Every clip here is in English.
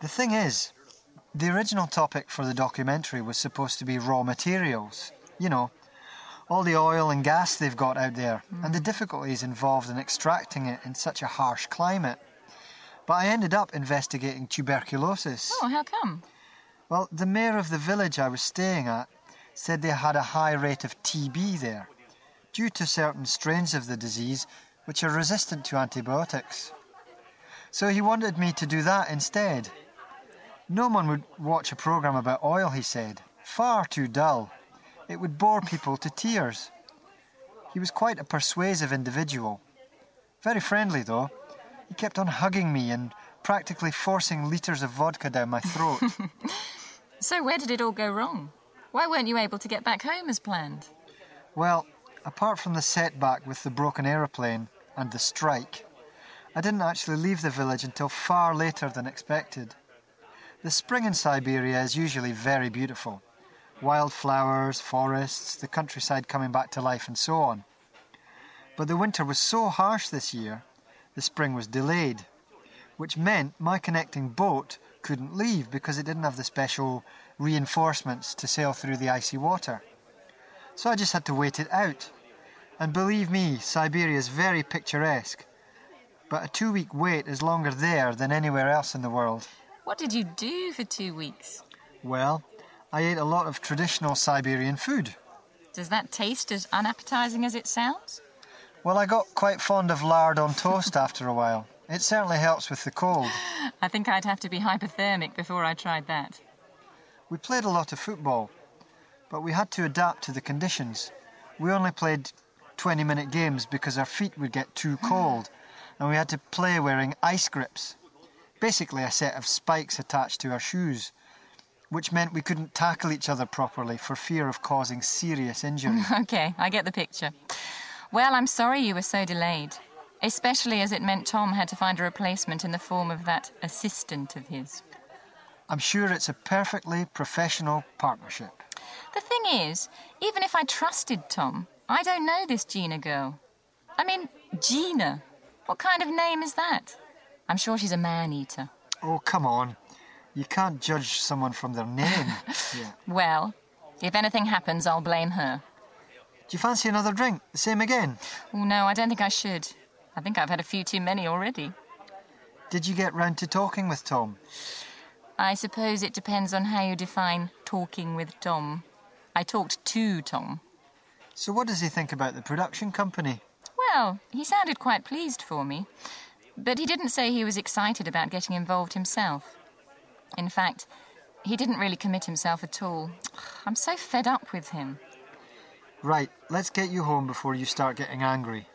The thing is, the original topic for the documentary was supposed to be raw materials. You know, all the oil and gas they've got out there, and the difficulties involved in extracting it in such a harsh climate. But I ended up investigating tuberculosis. Oh, how come? Well, the mayor of the village I was staying at said they had a high rate of TB there, due to certain strains of the disease which are resistant to antibiotics. So he wanted me to do that instead. No one would watch a program about oil, he said. Far too dull. It would bore people to tears. He was quite a persuasive individual. Very friendly, though. He kept on hugging me and practically forcing litres of vodka down my throat. So, where did it all go wrong? Why weren't you able to get back home as planned? well, apart from the setback with the broken aeroplane and the strike, I didn't actually leave the village until far later than expected. The spring in Siberia is usually very beautiful wildflowers, forests, the countryside coming back to life, and so on. But the winter was so harsh this year, the spring was delayed, which meant my connecting boat couldn't leave because it didn't have the special reinforcements to sail through the icy water. So I just had to wait it out. And believe me, Siberia is very picturesque. But a two week wait is longer there than anywhere else in the world. What did you do for two weeks? Well, I ate a lot of traditional Siberian food. Does that taste as unappetizing as it sounds? Well, I got quite fond of lard on toast after a while. It certainly helps with the cold. I think I'd have to be hypothermic before I tried that. We played a lot of football, but we had to adapt to the conditions. We only played 20 minute games because our feet would get too cold, and we had to play wearing ice grips. Basically, a set of spikes attached to our shoes, which meant we couldn't tackle each other properly for fear of causing serious injury. Okay, I get the picture. Well, I'm sorry you were so delayed, especially as it meant Tom had to find a replacement in the form of that assistant of his. I'm sure it's a perfectly professional partnership. The thing is, even if I trusted Tom, I don't know this Gina girl. I mean, Gina. What kind of name is that? I'm sure she's a man eater. Oh, come on. You can't judge someone from their name. yeah. Well, if anything happens, I'll blame her. Do you fancy another drink? The same again? Oh, no, I don't think I should. I think I've had a few too many already. Did you get round to talking with Tom? I suppose it depends on how you define talking with Tom. I talked to Tom. So, what does he think about the production company? Well, he sounded quite pleased for me, but he didn't say he was excited about getting involved himself. In fact, he didn't really commit himself at all. I'm so fed up with him. Right, let's get you home before you start getting angry.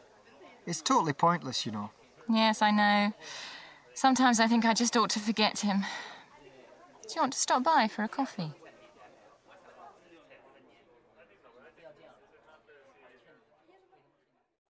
It's totally pointless, you know. Yes, I know. Sometimes I think I just ought to forget him. Do you want to stop by for a coffee?